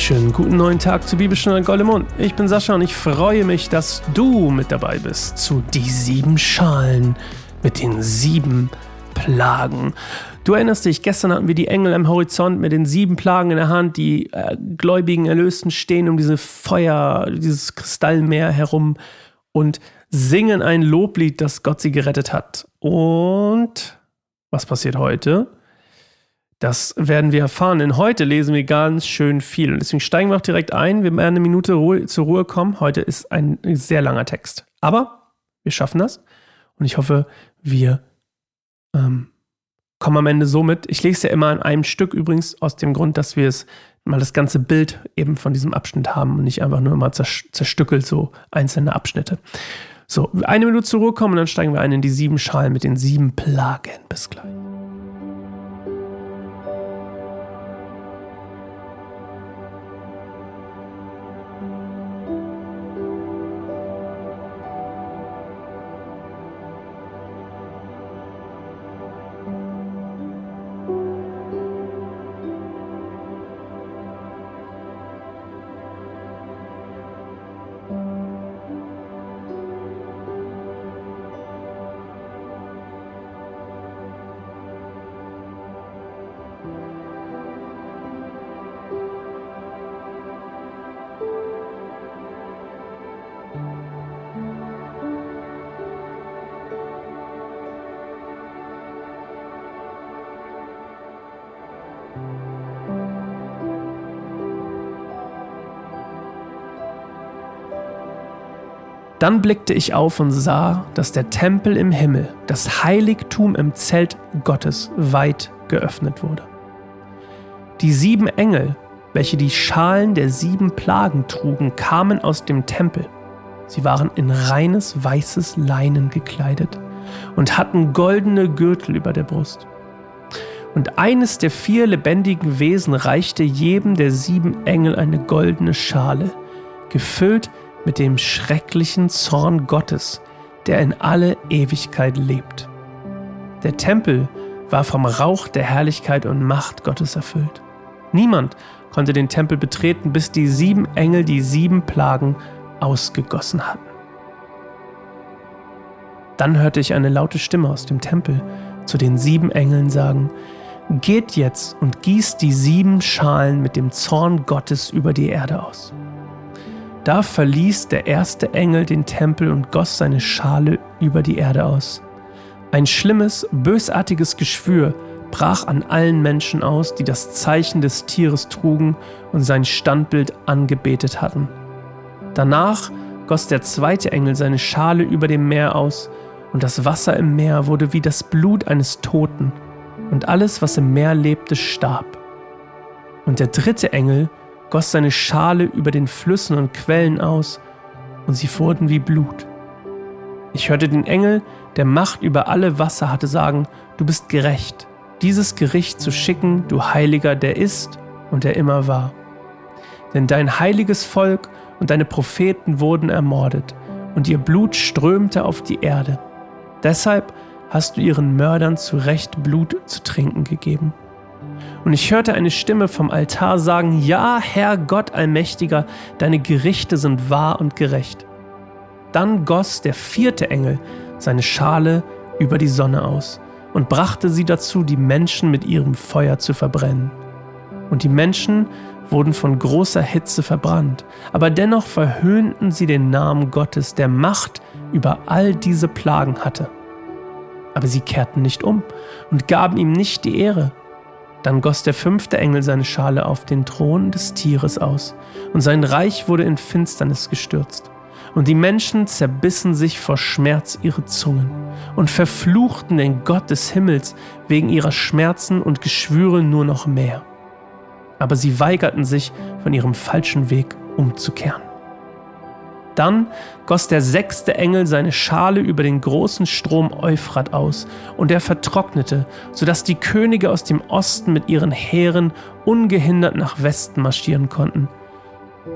wunderschönen guten neuen Tag zu Bibelstunde Goldemund. Ich bin Sascha und ich freue mich, dass du mit dabei bist zu die sieben Schalen mit den sieben Plagen. Du erinnerst dich, gestern hatten wir die Engel am Horizont mit den sieben Plagen in der Hand, die äh, gläubigen Erlösten stehen um diese Feuer, dieses Kristallmeer herum und singen ein Loblied, dass Gott sie gerettet hat. Und was passiert heute? Das werden wir erfahren, denn heute lesen wir ganz schön viel. Und deswegen steigen wir auch direkt ein. Wir werden eine Minute Ruhe, zur Ruhe kommen. Heute ist ein sehr langer Text. Aber wir schaffen das. Und ich hoffe, wir ähm, kommen am Ende so mit. Ich lese ja immer in einem Stück übrigens, aus dem Grund, dass wir es mal das ganze Bild eben von diesem Abschnitt haben und nicht einfach nur immer zerstückelt, so einzelne Abschnitte. So, eine Minute zur Ruhe kommen und dann steigen wir ein in die sieben Schalen mit den sieben Plagen. Bis gleich. Dann blickte ich auf und sah, dass der Tempel im Himmel, das Heiligtum im Zelt Gottes, weit geöffnet wurde. Die sieben Engel, welche die Schalen der sieben Plagen trugen, kamen aus dem Tempel. Sie waren in reines weißes Leinen gekleidet und hatten goldene Gürtel über der Brust. Und eines der vier lebendigen Wesen reichte jedem der sieben Engel eine goldene Schale, gefüllt mit dem schrecklichen Zorn Gottes, der in alle Ewigkeit lebt. Der Tempel war vom Rauch der Herrlichkeit und Macht Gottes erfüllt. Niemand konnte den Tempel betreten, bis die sieben Engel die sieben Plagen ausgegossen hatten. Dann hörte ich eine laute Stimme aus dem Tempel zu den sieben Engeln sagen, Geht jetzt und gießt die sieben Schalen mit dem Zorn Gottes über die Erde aus. Da verließ der erste Engel den Tempel und goss seine Schale über die Erde aus. Ein schlimmes, bösartiges Geschwür brach an allen Menschen aus, die das Zeichen des Tieres trugen und sein Standbild angebetet hatten. Danach goss der zweite Engel seine Schale über dem Meer aus, und das Wasser im Meer wurde wie das Blut eines Toten, und alles, was im Meer lebte, starb. Und der dritte Engel goss seine Schale über den Flüssen und Quellen aus, und sie wurden wie Blut. Ich hörte den Engel, der Macht über alle Wasser hatte, sagen, du bist gerecht, dieses Gericht zu schicken, du Heiliger, der ist und der immer war. Denn dein heiliges Volk und deine Propheten wurden ermordet, und ihr Blut strömte auf die Erde. Deshalb hast du ihren Mördern zu Recht Blut zu trinken gegeben. Und ich hörte eine Stimme vom Altar sagen, Ja, Herr Gott allmächtiger, deine Gerichte sind wahr und gerecht. Dann goss der vierte Engel seine Schale über die Sonne aus und brachte sie dazu, die Menschen mit ihrem Feuer zu verbrennen. Und die Menschen wurden von großer Hitze verbrannt, aber dennoch verhöhnten sie den Namen Gottes, der Macht über all diese Plagen hatte. Aber sie kehrten nicht um und gaben ihm nicht die Ehre, dann goss der fünfte Engel seine Schale auf den Thron des Tieres aus, und sein Reich wurde in Finsternis gestürzt. Und die Menschen zerbissen sich vor Schmerz ihre Zungen und verfluchten den Gott des Himmels wegen ihrer Schmerzen und Geschwüre nur noch mehr. Aber sie weigerten sich, von ihrem falschen Weg umzukehren. Dann goss der sechste Engel seine Schale über den großen Strom Euphrat aus, und er vertrocknete, sodass die Könige aus dem Osten mit ihren Heeren ungehindert nach Westen marschieren konnten.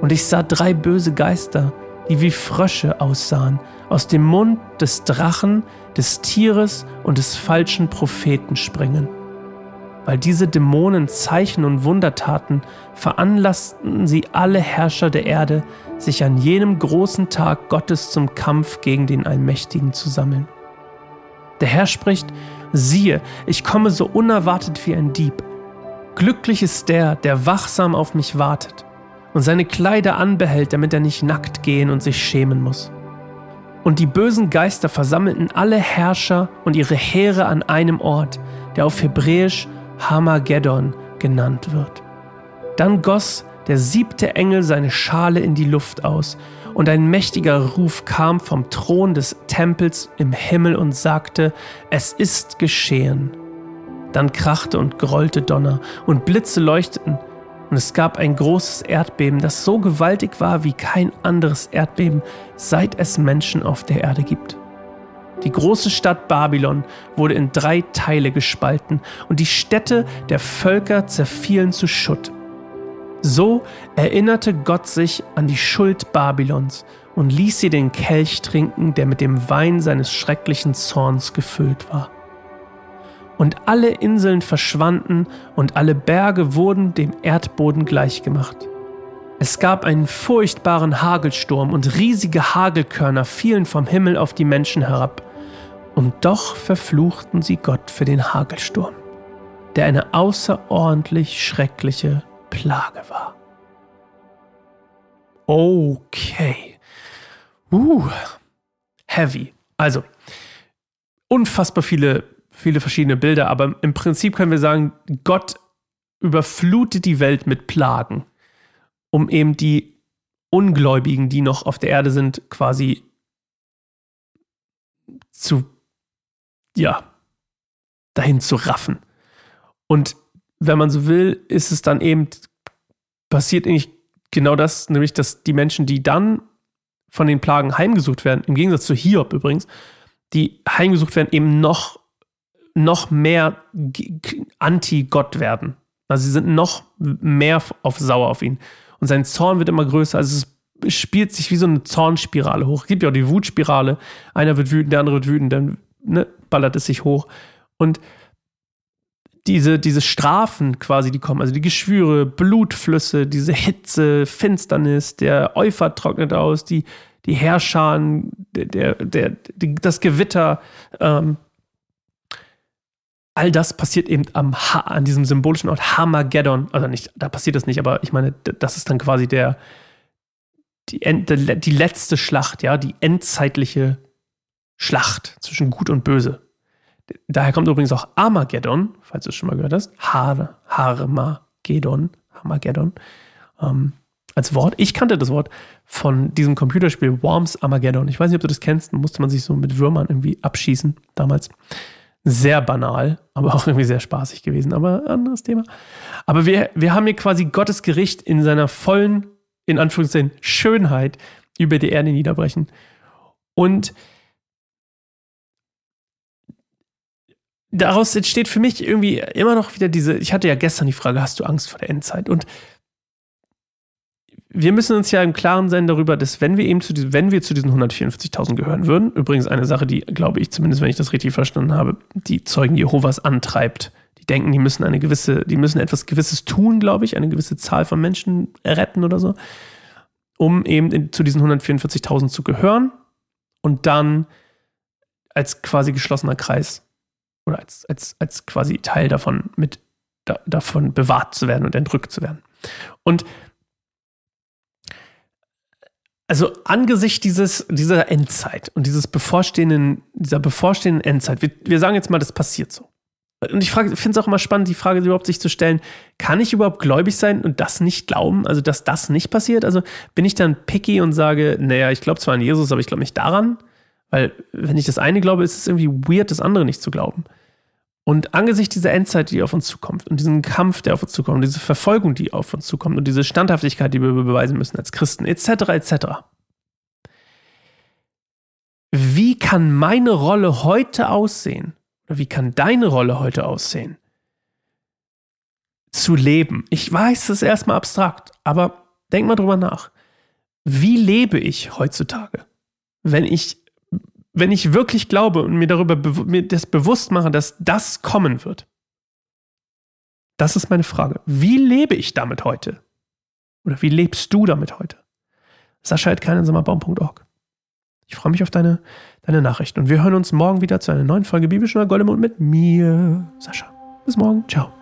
Und ich sah drei böse Geister, die wie Frösche aussahen, aus dem Mund des Drachen, des Tieres und des falschen Propheten springen. Weil diese Dämonen Zeichen und Wunder taten, veranlassten sie alle Herrscher der Erde, sich an jenem großen Tag Gottes zum Kampf gegen den Allmächtigen zu sammeln. Der Herr spricht, siehe, ich komme so unerwartet wie ein Dieb. Glücklich ist der, der wachsam auf mich wartet und seine Kleider anbehält, damit er nicht nackt gehen und sich schämen muss. Und die bösen Geister versammelten alle Herrscher und ihre Heere an einem Ort, der auf Hebräisch Hamageddon genannt wird. Dann goss der siebte Engel seine Schale in die Luft aus, und ein mächtiger Ruf kam vom Thron des Tempels im Himmel und sagte, es ist geschehen. Dann krachte und grollte Donner, und Blitze leuchteten, und es gab ein großes Erdbeben, das so gewaltig war wie kein anderes Erdbeben, seit es Menschen auf der Erde gibt. Die große Stadt Babylon wurde in drei Teile gespalten und die Städte der Völker zerfielen zu Schutt. So erinnerte Gott sich an die Schuld Babylons und ließ sie den Kelch trinken, der mit dem Wein seines schrecklichen Zorns gefüllt war und alle Inseln verschwanden und alle Berge wurden dem Erdboden gleichgemacht. Es gab einen furchtbaren Hagelsturm und riesige Hagelkörner fielen vom Himmel auf die Menschen herab. Und doch verfluchten sie Gott für den Hagelsturm, der eine außerordentlich schreckliche Plage war. Okay. Uh, heavy. Also, unfassbar viele viele verschiedene Bilder, aber im Prinzip können wir sagen, Gott überflutet die Welt mit Plagen, um eben die Ungläubigen, die noch auf der Erde sind, quasi zu, ja, dahin zu raffen. Und wenn man so will, ist es dann eben, passiert eigentlich genau das, nämlich dass die Menschen, die dann von den Plagen heimgesucht werden, im Gegensatz zu Hiob übrigens, die heimgesucht werden, eben noch noch mehr anti-Gott werden. Also sie sind noch mehr auf sauer auf ihn. Und sein Zorn wird immer größer. Also es spielt sich wie so eine Zornspirale hoch. Es gibt ja auch die Wutspirale. Einer wird wütend, der andere wird wütend, dann ne, ballert es sich hoch. Und diese, diese Strafen quasi, die kommen, also die Geschwüre, Blutflüsse, diese Hitze, Finsternis, der Euphrat trocknet aus, die, die Herrscharen, der, der, der, das Gewitter, ähm, all das passiert eben am ha an diesem symbolischen Ort Hamageddon. Also nicht, da passiert das nicht, aber ich meine, das ist dann quasi der, die, die letzte Schlacht, ja, die endzeitliche Schlacht zwischen Gut und Böse. Daher kommt übrigens auch Armageddon, falls du es schon mal gehört hast. Har Harmageddon, Armageddon. Ähm, als Wort. Ich kannte das Wort von diesem Computerspiel Worms Armageddon. Ich weiß nicht, ob du das kennst. Da musste man sich so mit Würmern irgendwie abschießen damals sehr banal, aber auch irgendwie sehr spaßig gewesen, aber anderes Thema. Aber wir, wir haben hier quasi Gottes Gericht in seiner vollen, in Anführungszeichen, Schönheit über die Erde niederbrechen. Und daraus entsteht für mich irgendwie immer noch wieder diese, ich hatte ja gestern die Frage, hast du Angst vor der Endzeit? Und wir müssen uns ja im Klaren sein darüber, dass wenn wir eben zu diesen, wenn wir zu diesen 154.000 gehören würden, übrigens eine Sache, die, glaube ich, zumindest wenn ich das richtig verstanden habe, die Zeugen Jehovas antreibt. Die denken, die müssen eine gewisse, die müssen etwas Gewisses tun, glaube ich, eine gewisse Zahl von Menschen retten oder so, um eben in, zu diesen 144.000 zu gehören und dann als quasi geschlossener Kreis oder als, als, als quasi Teil davon mit da, davon bewahrt zu werden und entrückt zu werden. Und also angesichts dieses, dieser Endzeit und dieses bevorstehenden, dieser bevorstehenden Endzeit, wir, wir sagen jetzt mal, das passiert so. Und ich finde es auch immer spannend, die Frage überhaupt sich zu stellen, kann ich überhaupt gläubig sein und das nicht glauben, also dass das nicht passiert? Also bin ich dann picky und sage, naja, ich glaube zwar an Jesus, aber ich glaube nicht daran, weil wenn ich das eine glaube, ist es irgendwie weird, das andere nicht zu glauben. Und angesichts dieser Endzeit, die auf uns zukommt, und diesen Kampf, der auf uns zukommt, und diese Verfolgung, die auf uns zukommt, und diese Standhaftigkeit, die wir beweisen müssen als Christen, etc., etc. Wie kann meine Rolle heute aussehen? Oder wie kann deine Rolle heute aussehen? Zu leben. Ich weiß, das ist erstmal abstrakt, aber denk mal drüber nach. Wie lebe ich heutzutage? Wenn ich wenn ich wirklich glaube und mir darüber mir das bewusst mache, dass das kommen wird, Das ist meine Frage. Wie lebe ich damit heute? Oder wie lebst du damit heute? Sascha Sommerbaum.org. Ich freue mich auf deine, deine Nachrichten und wir hören uns morgen wieder zu einer neuen Folge Bibelstunde Goldemund mit mir, Sascha. Bis morgen. Ciao.